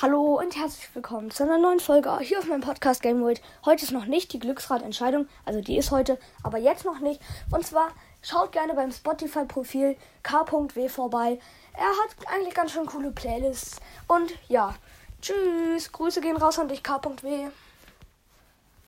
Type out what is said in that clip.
Hallo und herzlich willkommen zu einer neuen Folge hier auf meinem Podcast Game World. Heute ist noch nicht die Glücksradentscheidung, also die ist heute, aber jetzt noch nicht. Und zwar schaut gerne beim Spotify-Profil k.w vorbei. Er hat eigentlich ganz schön coole Playlists. Und ja, tschüss, Grüße gehen raus an dich k.w.